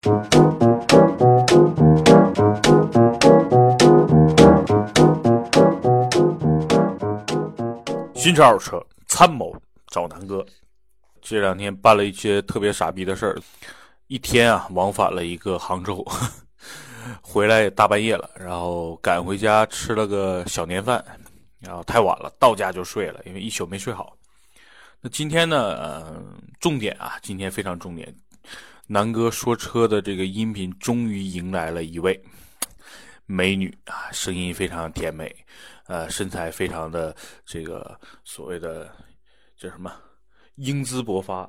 新车二手车参谋找南哥。这两天办了一些特别傻逼的事儿，一天啊往返了一个杭州，回来大半夜了，然后赶回家吃了个小年饭，然后太晚了，到家就睡了，因为一宿没睡好。那今天呢，呃，重点啊，今天非常重点，南哥说车的这个音频终于迎来了一位美女啊，声音非常甜美，呃，身材非常的这个所谓的叫什么？英姿勃发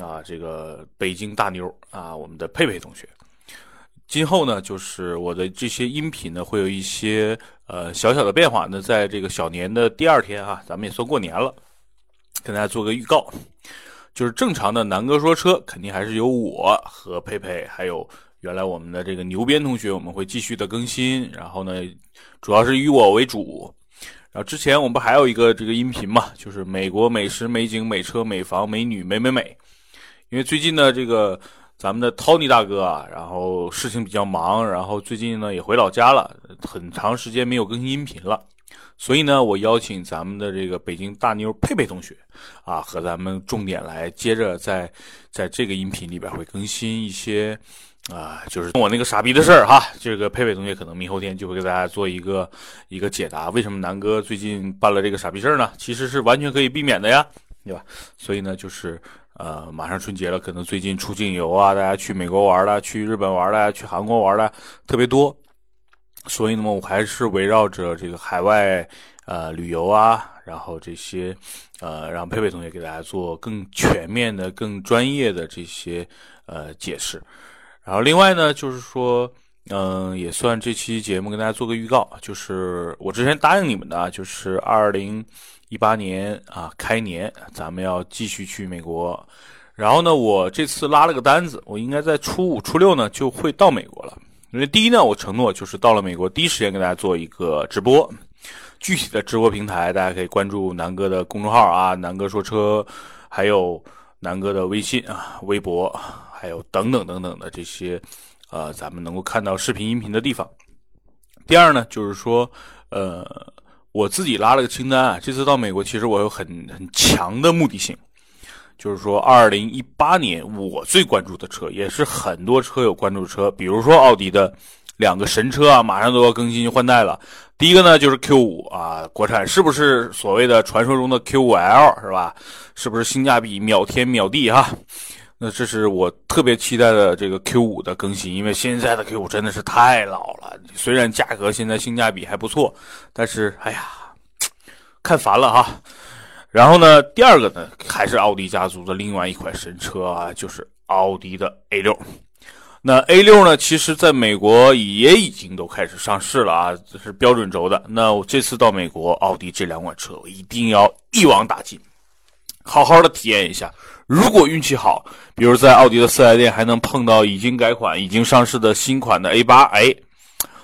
啊，这个北京大妞啊，我们的佩佩同学。今后呢，就是我的这些音频呢，会有一些呃小小的变化。那在这个小年的第二天啊，咱们也算过年了，跟大家做个预告，就是正常的南哥说车，肯定还是由我和佩佩，还有原来我们的这个牛鞭同学，我们会继续的更新。然后呢，主要是以我为主。然后之前我们不还有一个这个音频嘛，就是美国美食美景美车美房美女美美美。因为最近呢，这个咱们的 Tony 大哥啊，然后事情比较忙，然后最近呢也回老家了，很长时间没有更新音频了。所以呢，我邀请咱们的这个北京大妞佩佩同学啊，和咱们重点来接着在在这个音频里边会更新一些。啊，就是我那个傻逼的事儿哈，这个佩佩同学可能明后天就会给大家做一个一个解答。为什么南哥最近办了这个傻逼事儿呢？其实是完全可以避免的呀，对吧？所以呢，就是呃，马上春节了，可能最近出境游啊，大家去美国玩了，去日本玩了，去韩国玩了特别多。所以呢，我还是围绕着这个海外呃旅游啊，然后这些呃，让佩佩同学给大家做更全面的、更专业的这些呃解释。然后另外呢，就是说，嗯，也算这期节目跟大家做个预告，就是我之前答应你们的，就是二零一八年啊开年，咱们要继续去美国。然后呢，我这次拉了个单子，我应该在初五、初六呢就会到美国了。因为第一呢，我承诺就是到了美国第一时间给大家做一个直播，具体的直播平台大家可以关注南哥的公众号啊，南哥说车，还有南哥的微信啊、微博。还有等等等等的这些，呃，咱们能够看到视频、音频的地方。第二呢，就是说，呃，我自己拉了个清单啊。这次到美国，其实我有很很强的目的性，就是说，二零一八年我最关注的车，也是很多车友关注的车，比如说奥迪的两个神车啊，马上都要更新换代了。第一个呢，就是 Q 五啊，国产是不是所谓的传说中的 Q 五 L 是吧？是不是性价比秒天秒地哈？那这是我特别期待的这个 Q 五的更新，因为现在的 Q 五真的是太老了。虽然价格现在性价比还不错，但是哎呀，看烦了哈。然后呢，第二个呢，还是奥迪家族的另外一款神车啊，就是奥迪的 A 六。那 A 六呢，其实在美国也已经都开始上市了啊，这是标准轴的。那我这次到美国，奥迪这两款车我一定要一网打尽。好好的体验一下，如果运气好，比如在奥迪的四 S 店还能碰到已经改款、已经上市的新款的 A 八，哎，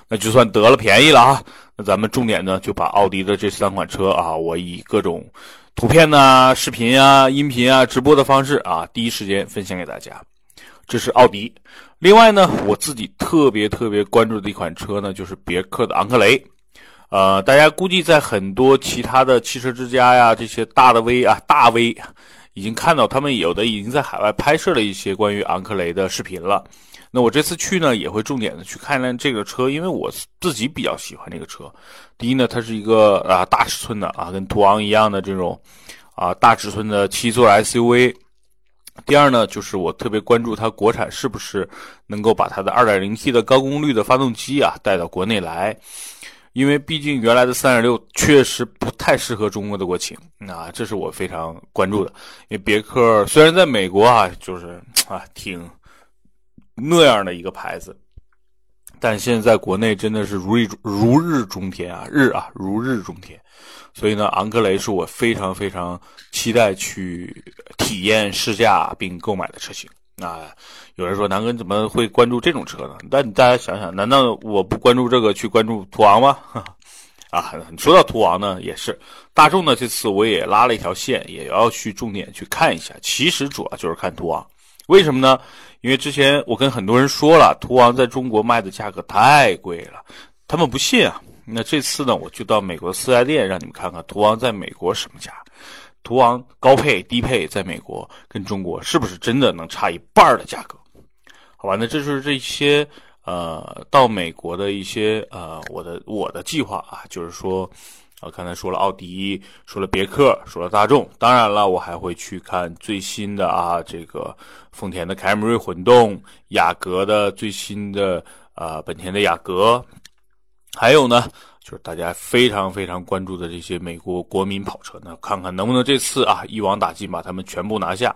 那就算得了便宜了啊！那咱们重点呢，就把奥迪的这三款车啊，我以各种图片呐、视频啊、音频啊、直播的方式啊，第一时间分享给大家。这是奥迪。另外呢，我自己特别特别关注的一款车呢，就是别克的昂克雷。呃，大家估计在很多其他的汽车之家呀，这些大的 V 啊，大 V，已经看到他们有的已经在海外拍摄了一些关于昂克雷的视频了。那我这次去呢，也会重点的去看看这个车，因为我自己比较喜欢这个车。第一呢，它是一个啊大尺寸的啊，跟途昂一样的这种啊大尺寸的七座 SUV。第二呢，就是我特别关注它国产是不是能够把它的 2.0T 的高功率的发动机啊带到国内来。因为毕竟原来的三点六确实不太适合中国的国情，啊，这是我非常关注的。因为别克虽然在美国啊，就是啊挺那样的一个牌子，但现在在国内真的是如日如日中天啊，日啊如日中天。所以呢，昂克雷是我非常非常期待去体验试驾并购买的车型。啊，有人说南哥怎么会关注这种车呢？但大家想想，难道我不关注这个去关注途昂吗？啊，说到途昂呢，也是大众呢。这次我也拉了一条线，也要去重点去看一下。其实主要就是看途昂，为什么呢？因为之前我跟很多人说了，途昂在中国卖的价格太贵了，他们不信啊。那这次呢，我就到美国四 S 店，让你们看看途昂在美国什么价。途昂高配、低配在美国跟中国是不是真的能差一半的价格？好吧，那这就是这些呃到美国的一些呃我的我的计划啊，就是说。啊，刚才说了奥迪，说了别克，说了大众，当然了，我还会去看最新的啊，这个丰田的凯美瑞混动，雅阁的最新的啊，本田的雅阁，还有呢，就是大家非常非常关注的这些美国国民跑车，那看看能不能这次啊一网打尽，把他们全部拿下。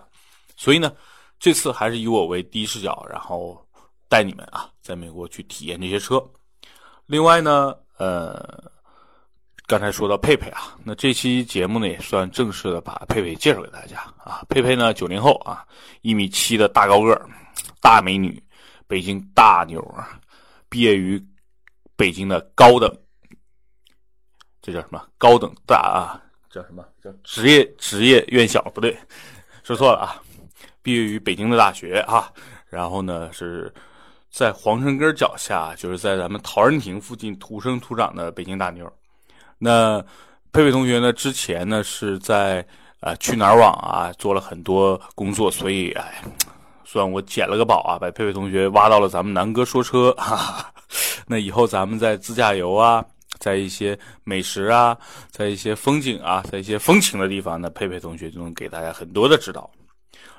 所以呢，这次还是以我为第一视角，然后带你们啊，在美国去体验这些车。另外呢，呃。刚才说到佩佩啊，那这期节目呢也算正式的把佩佩介绍给大家啊。佩佩呢九零后啊，一米七的大高个儿，大美女，北京大妞啊，毕业于北京的高等，这叫什么？高等大啊？叫什么叫职业职业院校？不对，说错了啊。毕业于北京的大学啊，然后呢是在皇城根脚下，就是在咱们陶然亭附近土生土长的北京大妞。那佩佩同学呢？之前呢是在啊去哪儿网啊做了很多工作，所以哎，算我捡了个宝啊，把佩佩同学挖到了咱们南哥说车。哈哈那以后咱们在自驾游啊，在一些美食啊，在一些风景啊，在一些风情的地方呢，佩佩同学就能给大家很多的指导。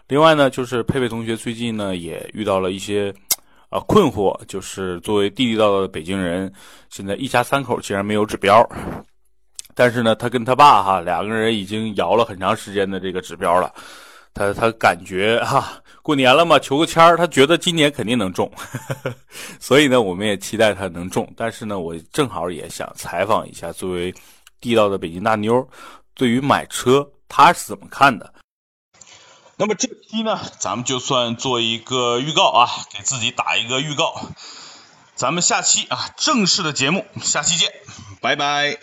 另外呢，就是佩佩同学最近呢也遇到了一些啊困惑，就是作为地地道道的北京人，现在一家三口竟然没有指标。但是呢，他跟他爸哈两个人已经摇了很长时间的这个指标了，他他感觉哈过年了嘛，求个签儿，他觉得今年肯定能中，所以呢，我们也期待他能中。但是呢，我正好也想采访一下，作为地道的北京大妞，对于买车他是怎么看的？那么这期呢，咱们就算做一个预告啊，给自己打一个预告，咱们下期啊正式的节目，下期见，拜拜。